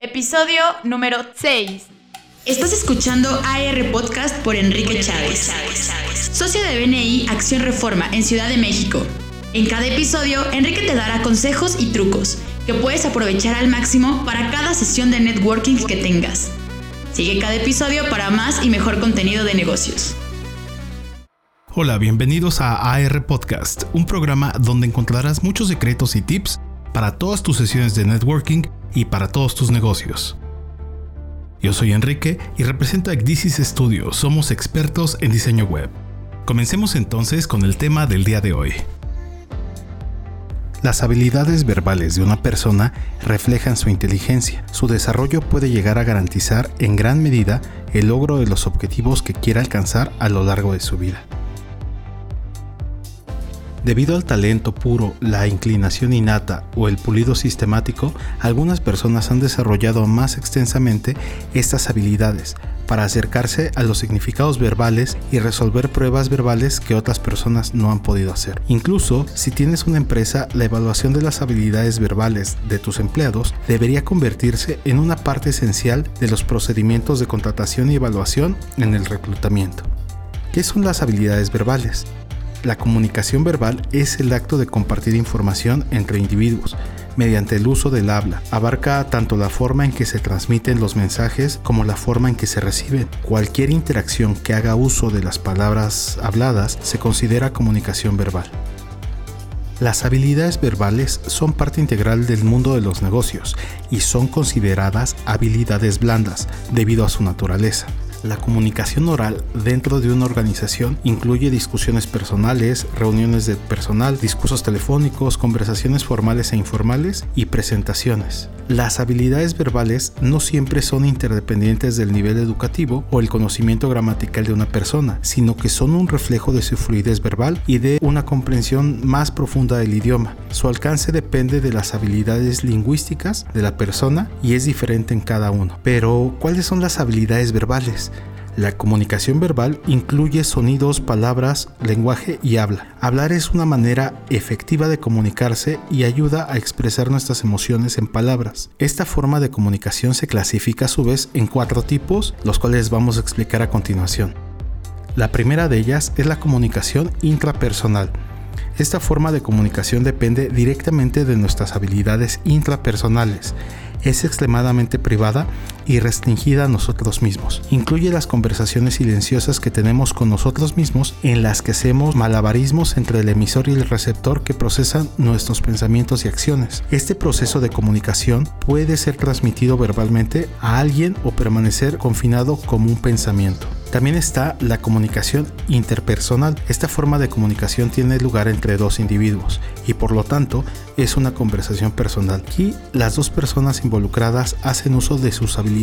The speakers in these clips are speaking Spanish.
Episodio número 6. Estás escuchando AR Podcast por Enrique Chávez, socio de BNI Acción Reforma en Ciudad de México. En cada episodio, Enrique te dará consejos y trucos que puedes aprovechar al máximo para cada sesión de networking que tengas. Sigue cada episodio para más y mejor contenido de negocios. Hola, bienvenidos a AR Podcast, un programa donde encontrarás muchos secretos y tips para todas tus sesiones de networking y para todos tus negocios. Yo soy Enrique y represento a Ecdisis Studio, somos expertos en diseño web. Comencemos entonces con el tema del día de hoy. Las habilidades verbales de una persona reflejan su inteligencia. Su desarrollo puede llegar a garantizar en gran medida el logro de los objetivos que quiera alcanzar a lo largo de su vida. Debido al talento puro, la inclinación innata o el pulido sistemático, algunas personas han desarrollado más extensamente estas habilidades para acercarse a los significados verbales y resolver pruebas verbales que otras personas no han podido hacer. Incluso si tienes una empresa, la evaluación de las habilidades verbales de tus empleados debería convertirse en una parte esencial de los procedimientos de contratación y evaluación en el reclutamiento. ¿Qué son las habilidades verbales? La comunicación verbal es el acto de compartir información entre individuos mediante el uso del habla. Abarca tanto la forma en que se transmiten los mensajes como la forma en que se reciben. Cualquier interacción que haga uso de las palabras habladas se considera comunicación verbal. Las habilidades verbales son parte integral del mundo de los negocios y son consideradas habilidades blandas debido a su naturaleza. La comunicación oral dentro de una organización incluye discusiones personales, reuniones de personal, discursos telefónicos, conversaciones formales e informales y presentaciones. Las habilidades verbales no siempre son interdependientes del nivel educativo o el conocimiento gramatical de una persona, sino que son un reflejo de su fluidez verbal y de una comprensión más profunda del idioma. Su alcance depende de las habilidades lingüísticas de la persona y es diferente en cada uno. Pero, ¿cuáles son las habilidades verbales? La comunicación verbal incluye sonidos, palabras, lenguaje y habla. Hablar es una manera efectiva de comunicarse y ayuda a expresar nuestras emociones en palabras. Esta forma de comunicación se clasifica a su vez en cuatro tipos, los cuales vamos a explicar a continuación. La primera de ellas es la comunicación intrapersonal. Esta forma de comunicación depende directamente de nuestras habilidades intrapersonales es extremadamente privada y restringida a nosotros mismos. Incluye las conversaciones silenciosas que tenemos con nosotros mismos en las que hacemos malabarismos entre el emisor y el receptor que procesan nuestros pensamientos y acciones. Este proceso de comunicación puede ser transmitido verbalmente a alguien o permanecer confinado como un pensamiento. También está la comunicación interpersonal. Esta forma de comunicación tiene lugar entre dos individuos y por lo tanto es una conversación personal. Aquí las dos personas involucradas hacen uso de sus habilidades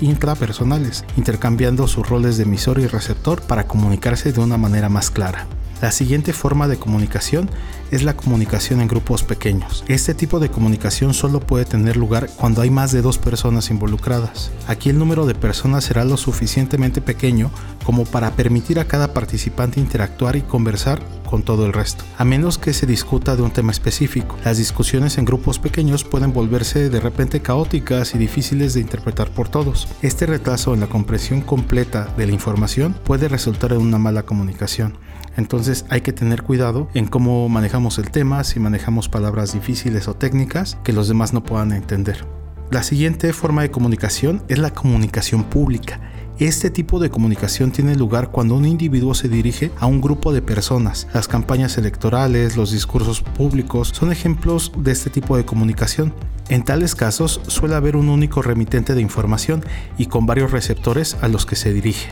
intrapersonales, intercambiando sus roles de emisor y receptor para comunicarse de una manera más clara. La siguiente forma de comunicación es la comunicación en grupos pequeños. Este tipo de comunicación solo puede tener lugar cuando hay más de dos personas involucradas. Aquí el número de personas será lo suficientemente pequeño como para permitir a cada participante interactuar y conversar con todo el resto, a menos que se discuta de un tema específico. Las discusiones en grupos pequeños pueden volverse de repente caóticas y difíciles de interpretar por todos. Este retraso en la comprensión completa de la información puede resultar en una mala comunicación. Entonces hay que tener cuidado en cómo manejamos el tema, si manejamos palabras difíciles o técnicas que los demás no puedan entender. La siguiente forma de comunicación es la comunicación pública. Este tipo de comunicación tiene lugar cuando un individuo se dirige a un grupo de personas. Las campañas electorales, los discursos públicos son ejemplos de este tipo de comunicación. En tales casos suele haber un único remitente de información y con varios receptores a los que se dirige.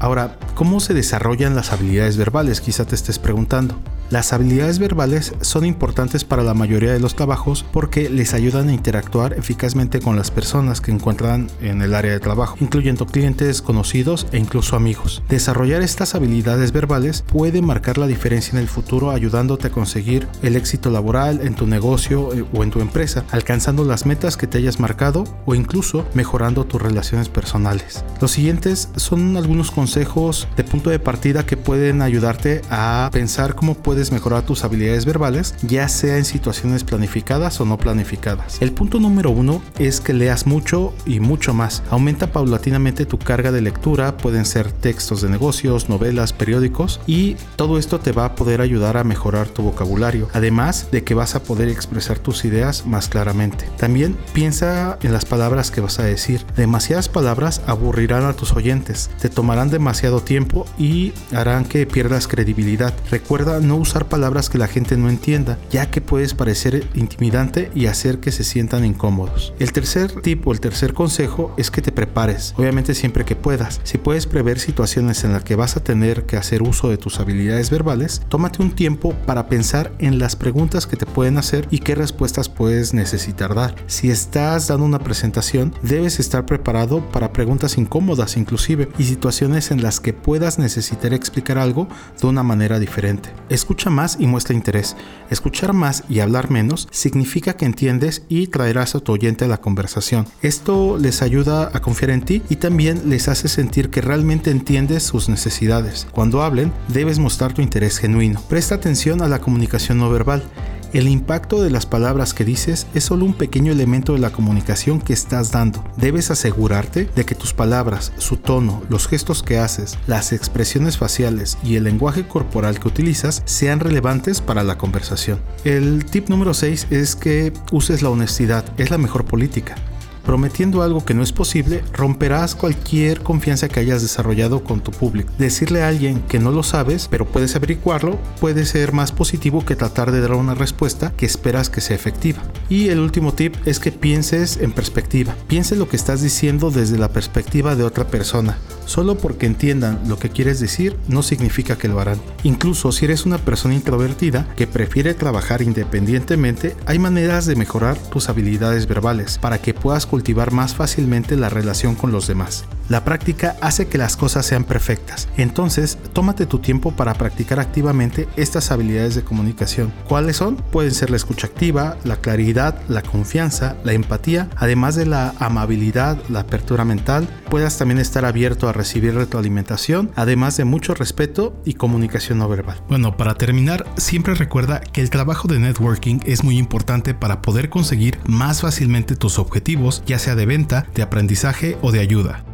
Ahora, ¿cómo se desarrollan las habilidades verbales? Quizá te estés preguntando. Las habilidades verbales son importantes para la mayoría de los trabajos porque les ayudan a interactuar eficazmente con las personas que encuentran en el área de trabajo, incluyendo clientes, conocidos e incluso amigos. Desarrollar estas habilidades verbales puede marcar la diferencia en el futuro ayudándote a conseguir el éxito laboral en tu negocio eh, o en tu empresa, alcanzando las metas que te hayas marcado o incluso mejorando tus relaciones personales. Los siguientes son algunos consejos de punto de partida que pueden ayudarte a pensar cómo puedes mejorar tus habilidades verbales, ya sea en situaciones planificadas o no planificadas. El punto número uno es que leas mucho y mucho más. Aumenta paulatinamente tu carga de lectura, pueden ser textos de negocios, novelas, periódicos y todo esto te va a poder ayudar a mejorar tu vocabulario, además de que vas a poder expresar tus ideas más claramente. También piensa en las palabras que vas a decir. Demasiadas palabras aburrirán a tus oyentes, te tomarán demasiado tiempo y harán que pierdas credibilidad. Recuerda no usar palabras que la gente no entienda, ya que puedes parecer intimidante y hacer que se sientan incómodos. El tercer tip o el tercer consejo es que te prepares, obviamente siempre que puedas. Si puedes prever situaciones en las que vas a tener que hacer uso de tus habilidades verbales, tómate un tiempo para pensar en las preguntas que te pueden hacer y qué respuestas puedes necesitar dar. Si estás dando una presentación, debes estar preparado para preguntas incómodas inclusive y situaciones en las que puedas necesitar explicar algo de una manera diferente. Escucha más y muestra interés. Escuchar más y hablar menos significa que entiendes y traerás a tu oyente a la conversación. Esto les ayuda a confiar en ti y también les hace sentir que realmente entiendes sus necesidades. Cuando hablen, debes mostrar tu interés genuino. Presta atención a la comunicación no verbal. El impacto de las palabras que dices es solo un pequeño elemento de la comunicación que estás dando. Debes asegurarte de que tus palabras, su tono, los gestos que haces, las expresiones faciales y el lenguaje corporal que utilizas sean relevantes para la conversación. El tip número 6 es que uses la honestidad, es la mejor política. Prometiendo algo que no es posible, romperás cualquier confianza que hayas desarrollado con tu público. Decirle a alguien que no lo sabes, pero puedes averiguarlo, puede ser más positivo que tratar de dar una respuesta que esperas que sea efectiva. Y el último tip es que pienses en perspectiva. Piense lo que estás diciendo desde la perspectiva de otra persona. Solo porque entiendan lo que quieres decir no significa que lo harán. Incluso si eres una persona introvertida que prefiere trabajar independientemente, hay maneras de mejorar tus habilidades verbales para que puedas cultivar más fácilmente la relación con los demás. La práctica hace que las cosas sean perfectas. Entonces, tómate tu tiempo para practicar activamente estas habilidades de comunicación. ¿Cuáles son? Pueden ser la escucha activa, la claridad, la confianza, la empatía, además de la amabilidad, la apertura mental. Puedas también estar abierto a recibir retroalimentación, además de mucho respeto y comunicación no verbal. Bueno, para terminar, siempre recuerda que el trabajo de networking es muy importante para poder conseguir más fácilmente tus objetivos, ya sea de venta, de aprendizaje o de ayuda.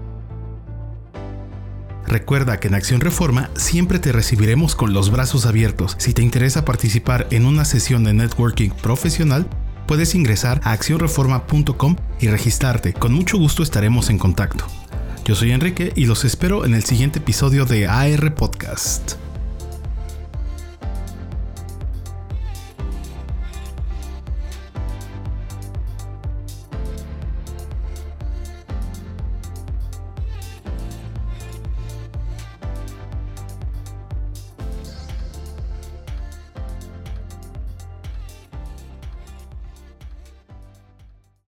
Recuerda que en Acción Reforma siempre te recibiremos con los brazos abiertos. Si te interesa participar en una sesión de networking profesional, puedes ingresar a accionreforma.com y registrarte. Con mucho gusto estaremos en contacto. Yo soy Enrique y los espero en el siguiente episodio de AR Podcast.